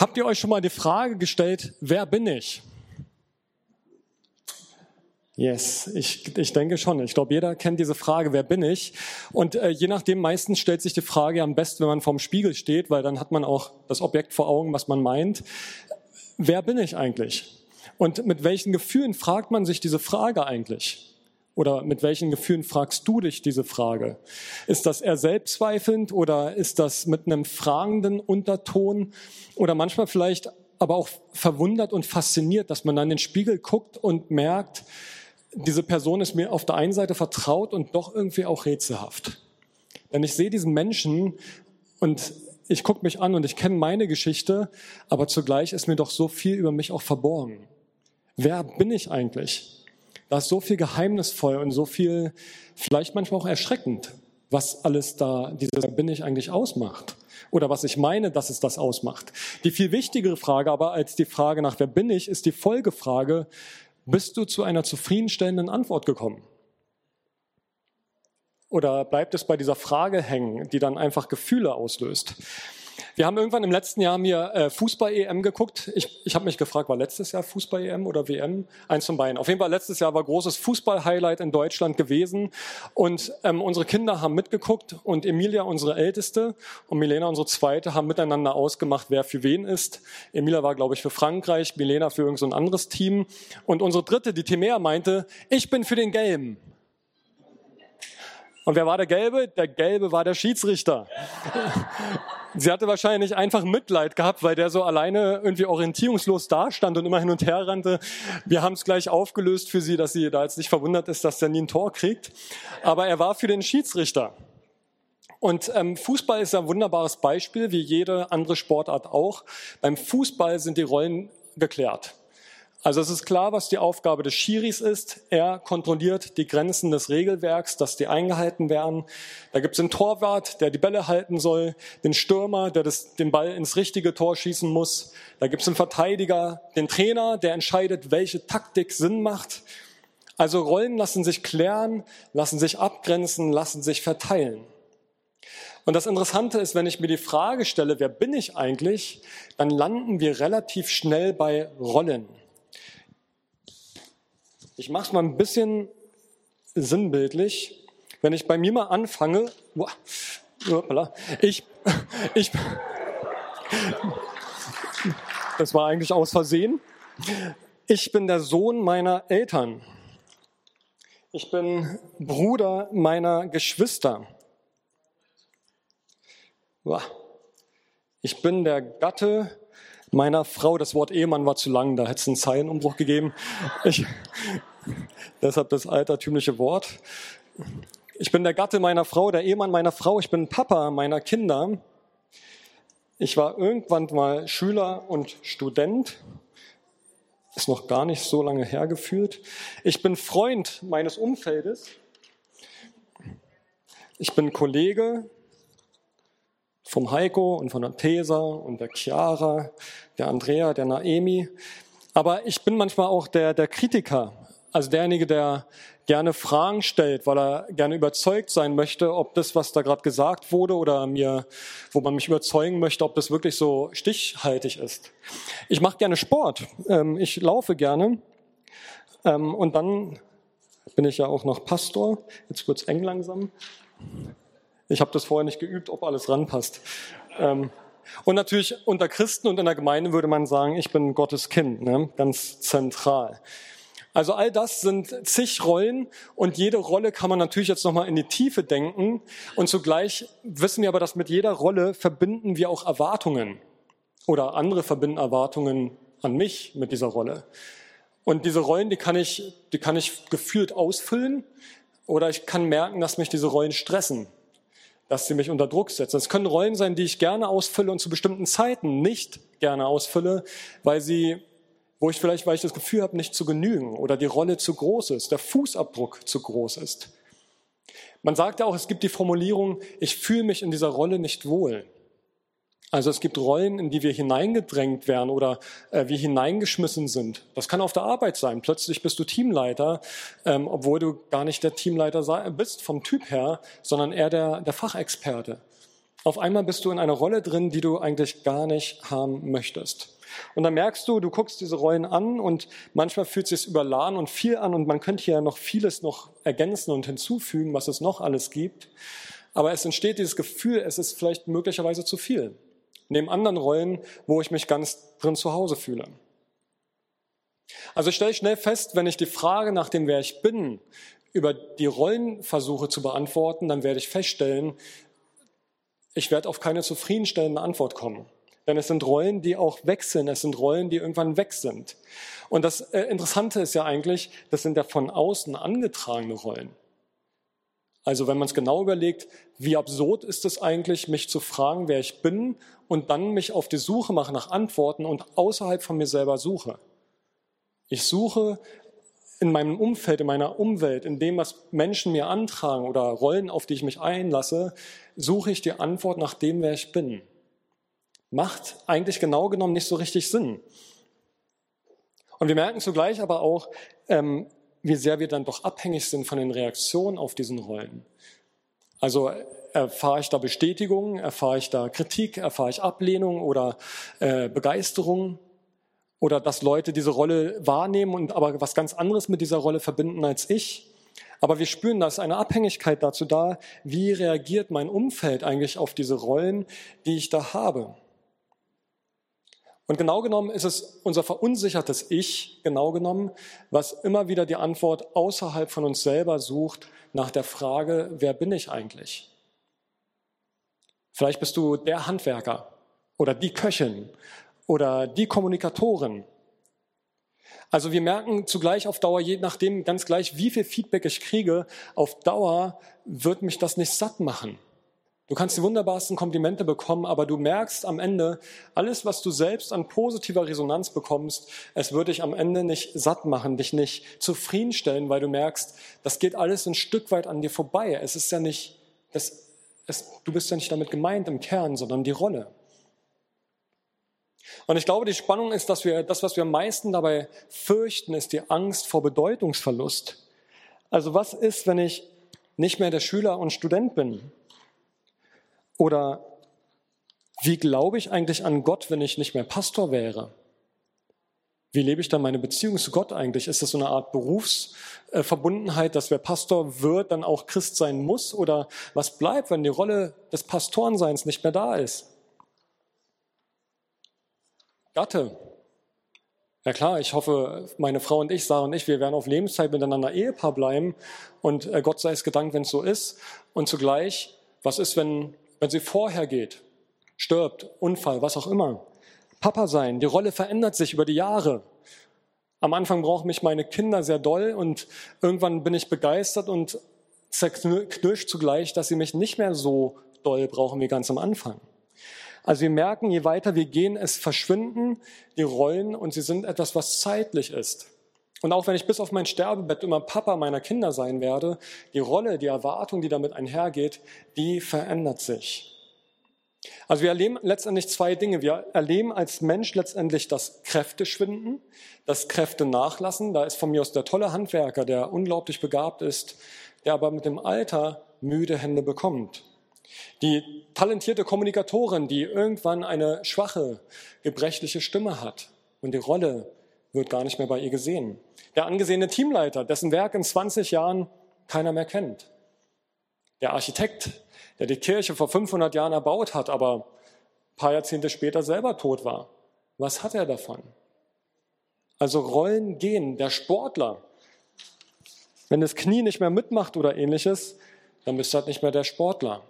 Habt ihr euch schon mal die Frage gestellt, wer bin ich? Yes, ich, ich denke schon. Ich glaube, jeder kennt diese Frage, wer bin ich? Und äh, je nachdem, meistens stellt sich die Frage am besten, wenn man vorm Spiegel steht, weil dann hat man auch das Objekt vor Augen, was man meint. Wer bin ich eigentlich? Und mit welchen Gefühlen fragt man sich diese Frage eigentlich? Oder mit welchen Gefühlen fragst du dich diese Frage? Ist das eher selbstzweifelnd oder ist das mit einem fragenden Unterton oder manchmal vielleicht aber auch verwundert und fasziniert, dass man dann in den Spiegel guckt und merkt, diese Person ist mir auf der einen Seite vertraut und doch irgendwie auch rätselhaft. Denn ich sehe diesen Menschen und ich gucke mich an und ich kenne meine Geschichte, aber zugleich ist mir doch so viel über mich auch verborgen. Wer bin ich eigentlich? Da ist so viel geheimnisvoll und so viel, vielleicht manchmal auch erschreckend, was alles da, dieses bin ich eigentlich ausmacht. Oder was ich meine, dass es das ausmacht. Die viel wichtigere Frage aber als die Frage nach wer bin ich, ist die Folgefrage, bist du zu einer zufriedenstellenden Antwort gekommen? Oder bleibt es bei dieser Frage hängen, die dann einfach Gefühle auslöst? Wir haben irgendwann im letzten Jahr mir äh, Fußball-EM geguckt. Ich, ich habe mich gefragt, war letztes Jahr Fußball-EM oder WM? Eins von beiden. Auf jeden Fall letztes Jahr war großes Fußball-Highlight in Deutschland gewesen. Und ähm, unsere Kinder haben mitgeguckt und Emilia, unsere Älteste, und Milena, unsere Zweite, haben miteinander ausgemacht, wer für wen ist. Emilia war, glaube ich, für Frankreich, Milena für irgendein so anderes Team. Und unsere Dritte, die Timea, meinte, ich bin für den Gelben. Und wer war der Gelbe? Der Gelbe war der Schiedsrichter. Sie hatte wahrscheinlich einfach Mitleid gehabt, weil der so alleine irgendwie orientierungslos dastand und immer hin und her rannte. Wir haben es gleich aufgelöst für sie, dass sie da jetzt nicht verwundert ist, dass der nie ein Tor kriegt. Aber er war für den Schiedsrichter. Und ähm, Fußball ist ein wunderbares Beispiel, wie jede andere Sportart auch. Beim Fußball sind die Rollen geklärt. Also es ist klar, was die Aufgabe des Schiris ist. Er kontrolliert die Grenzen des Regelwerks, dass die eingehalten werden. Da gibt es den Torwart, der die Bälle halten soll, den Stürmer, der das, den Ball ins richtige Tor schießen muss. Da gibt es einen Verteidiger, den Trainer, der entscheidet, welche Taktik Sinn macht. Also Rollen lassen sich klären, lassen sich abgrenzen, lassen sich verteilen. Und das Interessante ist, wenn ich mir die Frage stelle, wer bin ich eigentlich, dann landen wir relativ schnell bei Rollen. Ich mache es mal ein bisschen sinnbildlich. Wenn ich bei mir mal anfange, ich, ich, das war eigentlich aus Versehen. Ich bin der Sohn meiner Eltern. Ich bin Bruder meiner Geschwister. Ich bin der Gatte meiner Frau. Das Wort Ehemann war zu lang, da hätte es einen Zeilenumbruch gegeben. Ich, deshalb das altertümliche Wort. Ich bin der Gatte meiner Frau, der Ehemann meiner Frau. Ich bin Papa meiner Kinder. Ich war irgendwann mal Schüler und Student. Ist noch gar nicht so lange hergefühlt. Ich bin Freund meines Umfeldes. Ich bin Kollege vom Heiko und von der Tesa und der Chiara, der Andrea, der Naemi. Aber ich bin manchmal auch der, der Kritiker, also derjenige, der gerne Fragen stellt, weil er gerne überzeugt sein möchte, ob das, was da gerade gesagt wurde oder mir, wo man mich überzeugen möchte, ob das wirklich so stichhaltig ist. Ich mache gerne Sport, ähm, ich laufe gerne ähm, und dann bin ich ja auch noch Pastor. Jetzt wird's eng langsam. Ich habe das vorher nicht geübt, ob alles ranpasst. Ähm, und natürlich unter Christen und in der Gemeinde würde man sagen, ich bin Gottes Kind, ne? ganz zentral. Also all das sind zig Rollen und jede Rolle kann man natürlich jetzt nochmal in die Tiefe denken und zugleich wissen wir aber, dass mit jeder Rolle verbinden wir auch Erwartungen oder andere verbinden Erwartungen an mich mit dieser Rolle. Und diese Rollen, die kann ich, die kann ich gefühlt ausfüllen oder ich kann merken, dass mich diese Rollen stressen dass sie mich unter Druck setzen. Es können Rollen sein, die ich gerne ausfülle und zu bestimmten Zeiten nicht gerne ausfülle, weil sie, wo ich vielleicht, weil ich das Gefühl habe, nicht zu genügen oder die Rolle zu groß ist, der Fußabdruck zu groß ist. Man sagt ja auch, es gibt die Formulierung, ich fühle mich in dieser Rolle nicht wohl. Also es gibt Rollen, in die wir hineingedrängt werden oder äh, wir hineingeschmissen sind. Das kann auf der Arbeit sein. Plötzlich bist du Teamleiter, ähm, obwohl du gar nicht der Teamleiter bist vom Typ her, sondern eher der, der Fachexperte. Auf einmal bist du in einer Rolle drin, die du eigentlich gar nicht haben möchtest. Und dann merkst du, du guckst diese Rollen an und manchmal fühlt es sich überladen und viel an und man könnte ja noch vieles noch ergänzen und hinzufügen, was es noch alles gibt. Aber es entsteht dieses Gefühl, es ist vielleicht möglicherweise zu viel. Neben anderen Rollen, wo ich mich ganz drin zu Hause fühle. Also stelle ich schnell fest, wenn ich die Frage nach dem, wer ich bin, über die Rollen versuche zu beantworten, dann werde ich feststellen, ich werde auf keine zufriedenstellende Antwort kommen. Denn es sind Rollen, die auch sind. Es sind Rollen, die irgendwann weg sind. Und das äh, Interessante ist ja eigentlich, das sind ja von außen angetragene Rollen. Also wenn man es genau überlegt, wie absurd ist es eigentlich, mich zu fragen, wer ich bin und dann mich auf die Suche mache nach Antworten und außerhalb von mir selber suche. Ich suche in meinem Umfeld, in meiner Umwelt, in dem, was Menschen mir antragen oder Rollen, auf die ich mich einlasse, suche ich die Antwort nach dem, wer ich bin. Macht eigentlich genau genommen nicht so richtig Sinn. Und wir merken zugleich aber auch, ähm, wie sehr wir dann doch abhängig sind von den Reaktionen auf diesen Rollen. Also erfahre ich da Bestätigung, erfahre ich da Kritik, erfahre ich Ablehnung oder äh, Begeisterung oder dass Leute diese Rolle wahrnehmen und aber was ganz anderes mit dieser Rolle verbinden als ich. Aber wir spüren, da ist eine Abhängigkeit dazu da, wie reagiert mein Umfeld eigentlich auf diese Rollen, die ich da habe. Und genau genommen ist es unser verunsichertes Ich, genau genommen, was immer wieder die Antwort außerhalb von uns selber sucht nach der Frage, wer bin ich eigentlich? Vielleicht bist du der Handwerker oder die Köchin oder die Kommunikatorin. Also wir merken zugleich auf Dauer, je nachdem ganz gleich, wie viel Feedback ich kriege, auf Dauer wird mich das nicht satt machen. Du kannst die wunderbarsten Komplimente bekommen, aber du merkst am Ende, alles, was du selbst an positiver Resonanz bekommst, es wird dich am Ende nicht satt machen, dich nicht zufriedenstellen, weil du merkst, das geht alles ein Stück weit an dir vorbei. Es ist ja nicht, das, es, du bist ja nicht damit gemeint im Kern, sondern die Rolle. Und ich glaube, die Spannung ist, dass wir das, was wir am meisten dabei fürchten, ist die Angst vor Bedeutungsverlust. Also was ist, wenn ich nicht mehr der Schüler und Student bin? Oder wie glaube ich eigentlich an Gott, wenn ich nicht mehr Pastor wäre? Wie lebe ich dann meine Beziehung zu Gott eigentlich? Ist das so eine Art Berufsverbundenheit, dass wer Pastor wird, dann auch Christ sein muss? Oder was bleibt, wenn die Rolle des Pastorenseins nicht mehr da ist? Gatte. Ja klar, ich hoffe, meine Frau und ich, Sarah und ich, wir werden auf Lebenszeit miteinander Ehepaar bleiben und äh, Gott sei es gedankt, wenn es so ist. Und zugleich, was ist, wenn, wenn sie vorher geht, stirbt, Unfall, was auch immer? Papa sein, die Rolle verändert sich über die Jahre. Am Anfang brauchen mich meine Kinder sehr doll und irgendwann bin ich begeistert und zerknirscht zugleich, dass sie mich nicht mehr so doll brauchen wie ganz am Anfang. Also wir merken, je weiter wir gehen, es verschwinden die Rollen und sie sind etwas, was zeitlich ist. Und auch wenn ich bis auf mein Sterbebett immer Papa meiner Kinder sein werde, die Rolle, die Erwartung, die damit einhergeht, die verändert sich. Also wir erleben letztendlich zwei Dinge. Wir erleben als Mensch letztendlich das Kräfte schwinden, das Kräfte nachlassen. Da ist von mir aus der tolle Handwerker, der unglaublich begabt ist, der aber mit dem Alter müde Hände bekommt. Die talentierte Kommunikatorin, die irgendwann eine schwache, gebrechliche Stimme hat und die Rolle wird gar nicht mehr bei ihr gesehen. Der angesehene Teamleiter, dessen Werk in 20 Jahren keiner mehr kennt. Der Architekt, der die Kirche vor 500 Jahren erbaut hat, aber ein paar Jahrzehnte später selber tot war. Was hat er davon? Also Rollen gehen. Der Sportler, wenn das Knie nicht mehr mitmacht oder ähnliches, dann bist du halt nicht mehr der Sportler.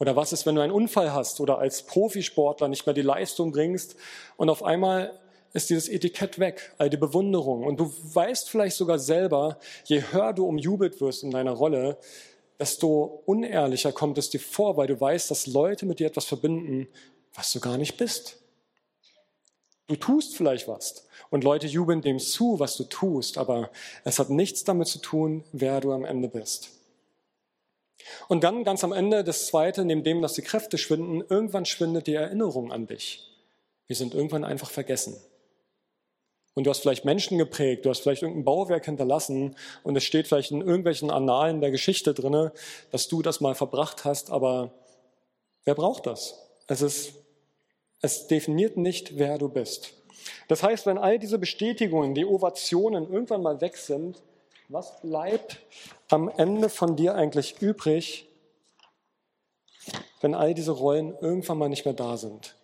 Oder was ist, wenn du einen Unfall hast oder als Profisportler nicht mehr die Leistung bringst und auf einmal ist dieses Etikett weg, all die Bewunderung. Und du weißt vielleicht sogar selber, je höher du umjubelt wirst in deiner Rolle, desto unehrlicher kommt es dir vor, weil du weißt, dass Leute mit dir etwas verbinden, was du gar nicht bist. Du tust vielleicht was und Leute jubeln dem zu, was du tust, aber es hat nichts damit zu tun, wer du am Ende bist. Und dann ganz am Ende das Zweite, neben dem, dass die Kräfte schwinden, irgendwann schwindet die Erinnerung an dich. Wir sind irgendwann einfach vergessen. Und du hast vielleicht Menschen geprägt, du hast vielleicht irgendein Bauwerk hinterlassen und es steht vielleicht in irgendwelchen Annalen der Geschichte drinne, dass du das mal verbracht hast, aber Wer braucht das? Es, ist, es definiert nicht, wer du bist. Das heißt, wenn all diese Bestätigungen, die Ovationen irgendwann mal weg sind, was bleibt am Ende von dir eigentlich übrig, wenn all diese Rollen irgendwann mal nicht mehr da sind?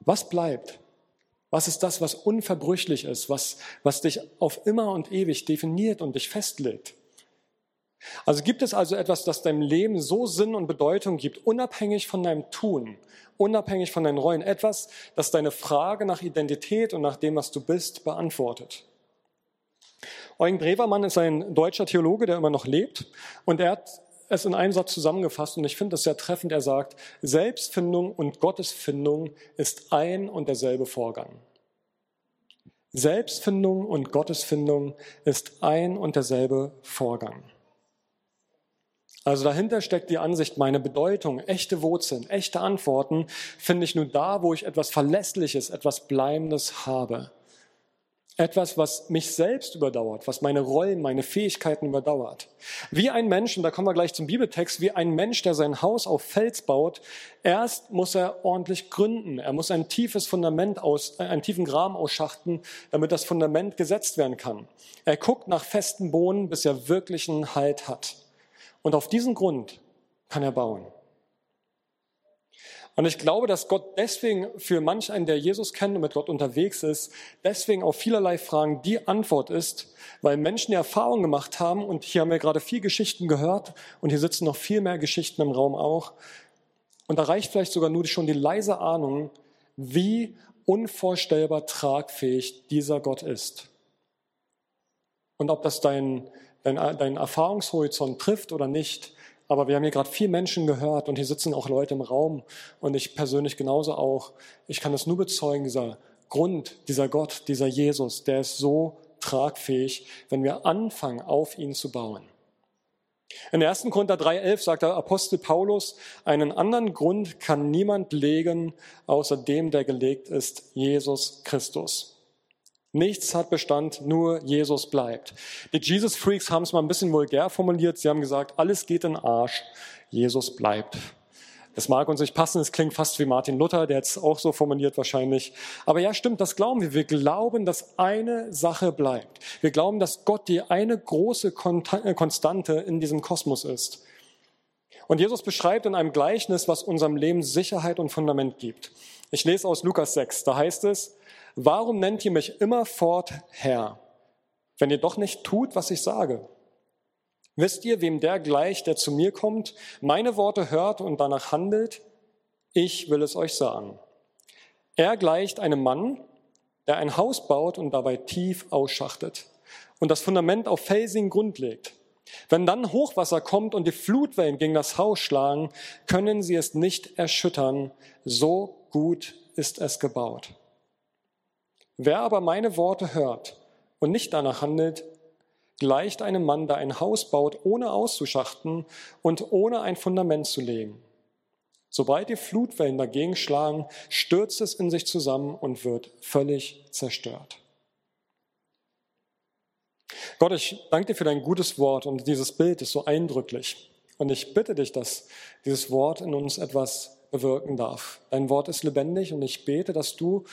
Was bleibt? Was ist das, was unverbrüchlich ist, was, was dich auf immer und ewig definiert und dich festlegt? Also gibt es also etwas, das deinem Leben so Sinn und Bedeutung gibt, unabhängig von deinem Tun, unabhängig von deinen Rollen, etwas, das deine Frage nach Identität und nach dem, was du bist, beantwortet. Eugen Brewermann ist ein deutscher Theologe, der immer noch lebt und er hat es in einem Satz zusammengefasst und ich finde das sehr treffend. Er sagt, Selbstfindung und Gottesfindung ist ein und derselbe Vorgang. Selbstfindung und Gottesfindung ist ein und derselbe Vorgang. Also dahinter steckt die Ansicht, meine Bedeutung, echte Wurzeln, echte Antworten finde ich nur da, wo ich etwas Verlässliches, etwas Bleibendes habe. Etwas, was mich selbst überdauert, was meine Rollen, meine Fähigkeiten überdauert. Wie ein Mensch, und da kommen wir gleich zum Bibeltext, wie ein Mensch, der sein Haus auf Fels baut, erst muss er ordentlich gründen. Er muss ein tiefes Fundament aus, äh, einen tiefen Graben ausschachten, damit das Fundament gesetzt werden kann. Er guckt nach festen Bohnen, bis er wirklichen Halt hat. Und auf diesen Grund kann er bauen. Und ich glaube, dass Gott deswegen für manch einen, der Jesus kennt und mit Gott unterwegs ist, deswegen auf vielerlei Fragen die Antwort ist, weil Menschen die Erfahrung gemacht haben, und hier haben wir gerade vier Geschichten gehört, und hier sitzen noch viel mehr Geschichten im Raum auch, und da reicht vielleicht sogar nur schon die leise Ahnung, wie unvorstellbar tragfähig dieser Gott ist. Und ob das dein, dein, dein Erfahrungshorizont trifft oder nicht, aber wir haben hier gerade vier Menschen gehört und hier sitzen auch Leute im Raum und ich persönlich genauso auch. Ich kann das nur bezeugen, dieser Grund, dieser Gott, dieser Jesus, der ist so tragfähig, wenn wir anfangen, auf ihn zu bauen. In 1. Korinther 3,11 sagt der Apostel Paulus, einen anderen Grund kann niemand legen, außer dem, der gelegt ist, Jesus Christus. Nichts hat Bestand, nur Jesus bleibt. Die Jesus Freaks haben es mal ein bisschen vulgär formuliert. Sie haben gesagt, alles geht in Arsch, Jesus bleibt. Das mag uns nicht passen, es klingt fast wie Martin Luther, der es auch so formuliert wahrscheinlich. Aber ja, stimmt, das glauben wir. Wir glauben, dass eine Sache bleibt. Wir glauben, dass Gott die eine große äh, Konstante in diesem Kosmos ist. Und Jesus beschreibt in einem Gleichnis, was unserem Leben Sicherheit und Fundament gibt. Ich lese aus Lukas 6, da heißt es, Warum nennt ihr mich immerfort Herr, wenn ihr doch nicht tut, was ich sage? Wisst ihr, wem der gleicht, der zu mir kommt, meine Worte hört und danach handelt? Ich will es euch sagen. Er gleicht einem Mann, der ein Haus baut und dabei tief ausschachtet und das Fundament auf felsigen Grund legt. Wenn dann Hochwasser kommt und die Flutwellen gegen das Haus schlagen, können sie es nicht erschüttern. So gut ist es gebaut. Wer aber meine Worte hört und nicht danach handelt, gleicht einem Mann, der ein Haus baut, ohne auszuschachten und ohne ein Fundament zu legen. Sobald die Flutwellen dagegen schlagen, stürzt es in sich zusammen und wird völlig zerstört. Gott, ich danke dir für dein gutes Wort und dieses Bild ist so eindrücklich. Und ich bitte dich, dass dieses Wort in uns etwas bewirken darf. Dein Wort ist lebendig und ich bete, dass du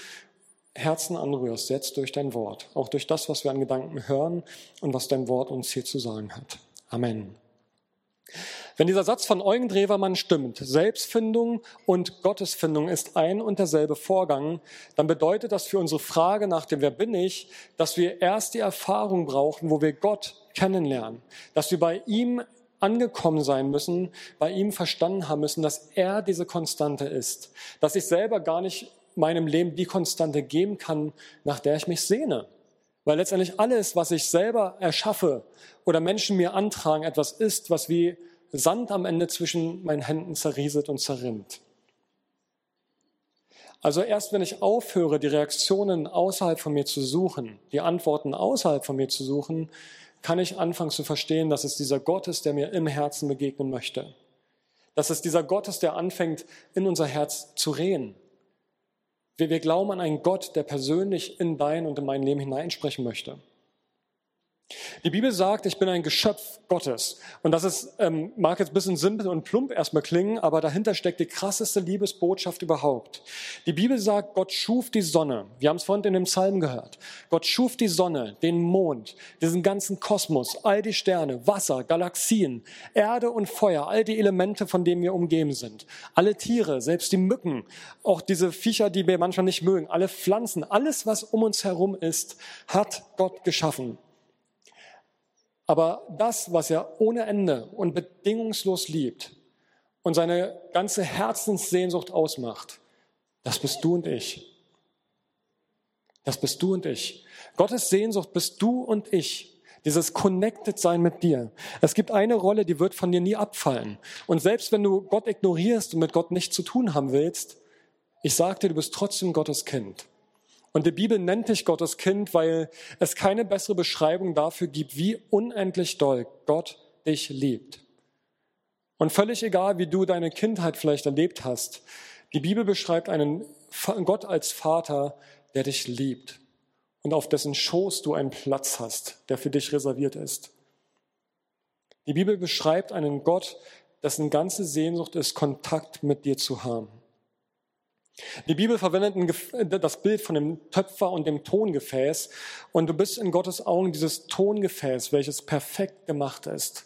Herzen anrührst, jetzt durch dein Wort, auch durch das, was wir an Gedanken hören und was dein Wort uns hier zu sagen hat. Amen. Wenn dieser Satz von Eugen Drewermann stimmt, Selbstfindung und Gottesfindung ist ein und derselbe Vorgang, dann bedeutet das für unsere Frage nach dem Wer bin ich, dass wir erst die Erfahrung brauchen, wo wir Gott kennenlernen, dass wir bei ihm angekommen sein müssen, bei ihm verstanden haben müssen, dass er diese Konstante ist, dass ich selber gar nicht meinem Leben die Konstante geben kann, nach der ich mich sehne. Weil letztendlich alles, was ich selber erschaffe oder Menschen mir antragen, etwas ist, was wie Sand am Ende zwischen meinen Händen zerrieselt und zerrinnt. Also erst wenn ich aufhöre, die Reaktionen außerhalb von mir zu suchen, die Antworten außerhalb von mir zu suchen, kann ich anfangen zu verstehen, dass es dieser Gott ist, der mir im Herzen begegnen möchte. Dass es dieser Gott ist, der anfängt, in unser Herz zu rehen. Wir, wir glauben an einen Gott, der persönlich in dein und in mein Leben hineinsprechen möchte. Die Bibel sagt, ich bin ein Geschöpf Gottes. Und das ist, ähm, mag jetzt ein bisschen simpel und plump erstmal klingen, aber dahinter steckt die krasseste Liebesbotschaft überhaupt. Die Bibel sagt, Gott schuf die Sonne. Wir haben es vorhin in dem Psalm gehört. Gott schuf die Sonne, den Mond, diesen ganzen Kosmos, all die Sterne, Wasser, Galaxien, Erde und Feuer, all die Elemente, von denen wir umgeben sind. Alle Tiere, selbst die Mücken, auch diese Viecher, die wir manchmal nicht mögen, alle Pflanzen, alles, was um uns herum ist, hat Gott geschaffen. Aber das, was er ohne Ende und bedingungslos liebt und seine ganze Herzenssehnsucht ausmacht, das bist du und ich. Das bist du und ich. Gottes Sehnsucht bist du und ich. Dieses Connected sein mit dir. Es gibt eine Rolle, die wird von dir nie abfallen. Und selbst wenn du Gott ignorierst und mit Gott nichts zu tun haben willst, ich sag dir, du bist trotzdem Gottes Kind. Und die Bibel nennt dich Gottes Kind, weil es keine bessere Beschreibung dafür gibt, wie unendlich doll Gott dich liebt. Und völlig egal, wie du deine Kindheit vielleicht erlebt hast, die Bibel beschreibt einen Gott als Vater, der dich liebt und auf dessen Schoß du einen Platz hast, der für dich reserviert ist. Die Bibel beschreibt einen Gott, dessen ganze Sehnsucht ist, Kontakt mit dir zu haben. Die Bibel verwendet das Bild von dem Töpfer und dem Tongefäß und du bist in Gottes Augen dieses Tongefäß, welches perfekt gemacht ist.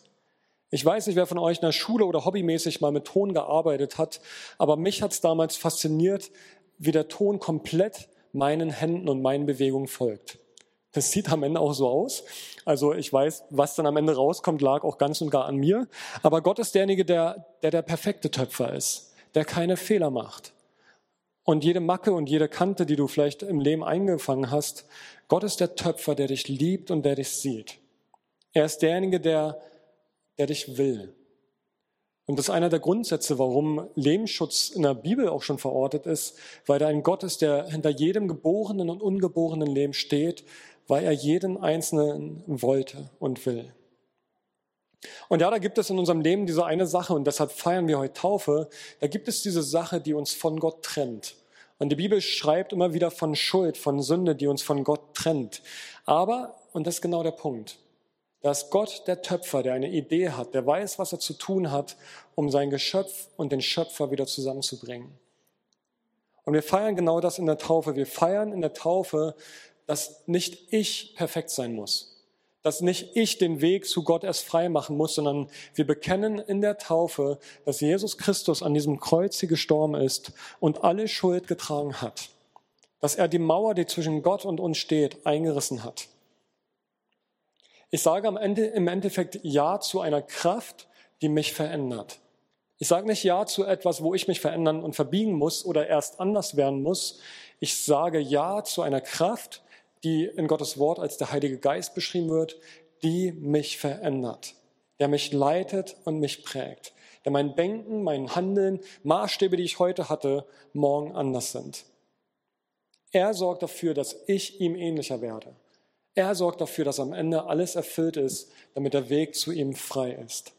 Ich weiß nicht, wer von euch in der Schule oder hobbymäßig mal mit Ton gearbeitet hat, aber mich hat es damals fasziniert, wie der Ton komplett meinen Händen und meinen Bewegungen folgt. Das sieht am Ende auch so aus. Also ich weiß, was dann am Ende rauskommt, lag auch ganz und gar an mir. Aber Gott ist derjenige, der der, der perfekte Töpfer ist, der keine Fehler macht. Und jede Macke und jede Kante, die du vielleicht im Leben eingefangen hast, Gott ist der Töpfer, der dich liebt und der dich sieht. Er ist derjenige, der, der dich will. Und das ist einer der Grundsätze, warum Lebensschutz in der Bibel auch schon verortet ist, weil da ein Gott ist, der hinter jedem geborenen und ungeborenen Leben steht, weil er jeden Einzelnen wollte und will. Und ja, da gibt es in unserem Leben diese eine Sache und deshalb feiern wir heute Taufe. Da gibt es diese Sache, die uns von Gott trennt. Und die Bibel schreibt immer wieder von Schuld, von Sünde, die uns von Gott trennt. Aber, und das ist genau der Punkt, dass Gott der Töpfer, der eine Idee hat, der weiß, was er zu tun hat, um sein Geschöpf und den Schöpfer wieder zusammenzubringen. Und wir feiern genau das in der Taufe. Wir feiern in der Taufe, dass nicht ich perfekt sein muss dass nicht ich den Weg zu Gott erst frei machen muss, sondern wir bekennen in der Taufe, dass Jesus Christus an diesem Kreuz hier gestorben ist und alle Schuld getragen hat. Dass er die Mauer, die zwischen Gott und uns steht, eingerissen hat. Ich sage am Ende im Endeffekt Ja zu einer Kraft, die mich verändert. Ich sage nicht Ja zu etwas, wo ich mich verändern und verbiegen muss oder erst anders werden muss. Ich sage Ja zu einer Kraft, die in Gottes Wort als der Heilige Geist beschrieben wird, die mich verändert, der mich leitet und mich prägt, der mein Denken, mein Handeln, Maßstäbe, die ich heute hatte, morgen anders sind. Er sorgt dafür, dass ich ihm ähnlicher werde. Er sorgt dafür, dass am Ende alles erfüllt ist, damit der Weg zu ihm frei ist.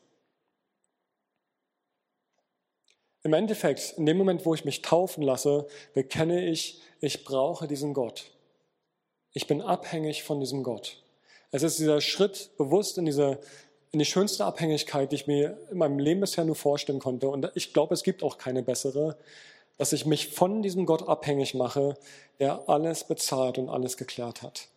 Im Endeffekt, in dem Moment, wo ich mich taufen lasse, bekenne ich, ich brauche diesen Gott. Ich bin abhängig von diesem Gott. Es ist dieser Schritt bewusst in diese in die schönste Abhängigkeit, die ich mir in meinem Leben bisher nur vorstellen konnte. Und ich glaube, es gibt auch keine bessere, dass ich mich von diesem Gott abhängig mache, der alles bezahlt und alles geklärt hat.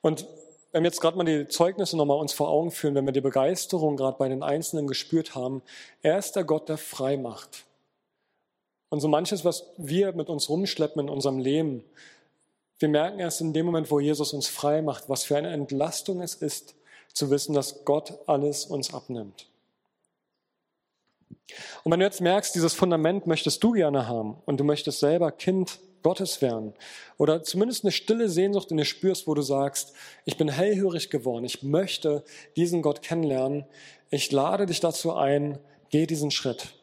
Und wenn wir jetzt gerade mal die Zeugnisse nochmal uns vor Augen führen, wenn wir die Begeisterung gerade bei den Einzelnen gespürt haben, er ist der Gott, der frei macht. Und so manches, was wir mit uns rumschleppen in unserem Leben, wir merken erst in dem Moment, wo Jesus uns frei macht, was für eine Entlastung es ist, zu wissen, dass Gott alles uns abnimmt. Und wenn du jetzt merkst, dieses Fundament möchtest du gerne haben und du möchtest selber Kind Gottes werden oder zumindest eine stille Sehnsucht in dir spürst, wo du sagst, ich bin hellhörig geworden, ich möchte diesen Gott kennenlernen, ich lade dich dazu ein, geh diesen Schritt.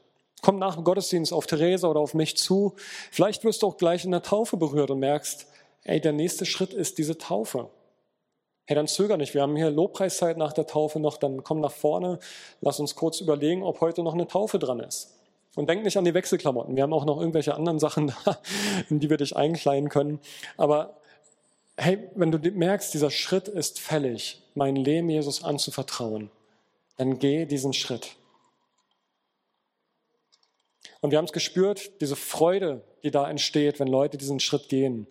Komm nach dem Gottesdienst auf Theresa oder auf mich zu. Vielleicht wirst du auch gleich in der Taufe berührt und merkst, ey, der nächste Schritt ist diese Taufe. Hey, dann zöger nicht. Wir haben hier Lobpreiszeit nach der Taufe noch. Dann komm nach vorne. Lass uns kurz überlegen, ob heute noch eine Taufe dran ist. Und denk nicht an die Wechselklamotten. Wir haben auch noch irgendwelche anderen Sachen da, in die wir dich einkleiden können. Aber hey, wenn du merkst, dieser Schritt ist fällig, mein Leben Jesus anzuvertrauen, dann geh diesen Schritt. Und wir haben es gespürt, diese Freude, die da entsteht, wenn Leute diesen Schritt gehen.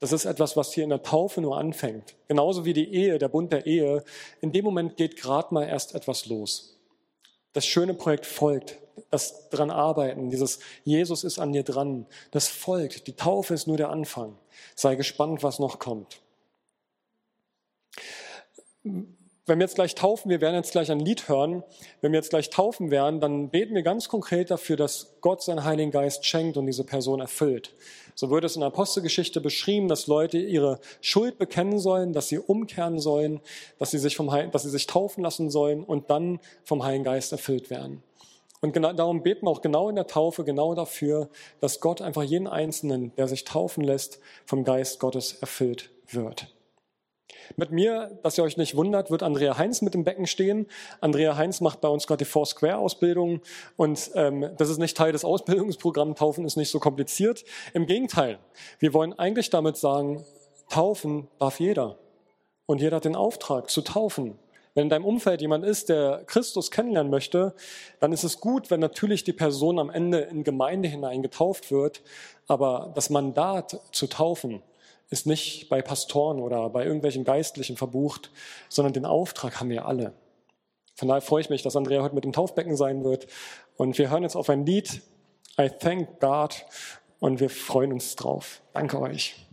Das ist etwas, was hier in der Taufe nur anfängt. Genauso wie die Ehe, der Bund der Ehe. In dem Moment geht gerade mal erst etwas los. Das schöne Projekt folgt, das dran arbeiten, dieses Jesus ist an dir dran, das folgt. Die Taufe ist nur der Anfang. Sei gespannt, was noch kommt wenn wir jetzt gleich taufen, wir werden jetzt gleich ein Lied hören, wenn wir jetzt gleich taufen werden, dann beten wir ganz konkret dafür, dass Gott seinen Heiligen Geist schenkt und diese Person erfüllt. So wird es in der Apostelgeschichte beschrieben, dass Leute ihre Schuld bekennen sollen, dass sie umkehren sollen, dass sie sich, vom Heil, dass sie sich taufen lassen sollen und dann vom Heiligen Geist erfüllt werden. Und genau, darum beten wir auch genau in der Taufe genau dafür, dass Gott einfach jeden Einzelnen, der sich taufen lässt, vom Geist Gottes erfüllt wird. Mit mir, dass ihr euch nicht wundert, wird Andrea Heinz mit im Becken stehen. Andrea Heinz macht bei uns gerade die Foursquare-Ausbildung und ähm, das ist nicht Teil des Ausbildungsprogramms. Taufen ist nicht so kompliziert. Im Gegenteil, wir wollen eigentlich damit sagen, taufen darf jeder. Und jeder hat den Auftrag zu taufen. Wenn in deinem Umfeld jemand ist, der Christus kennenlernen möchte, dann ist es gut, wenn natürlich die Person am Ende in Gemeinde hinein getauft wird. Aber das Mandat zu taufen, ist nicht bei Pastoren oder bei irgendwelchen Geistlichen verbucht, sondern den Auftrag haben wir alle. Von daher freue ich mich, dass Andrea heute mit dem Taufbecken sein wird. Und wir hören jetzt auf ein Lied, I Thank God, und wir freuen uns drauf. Danke euch.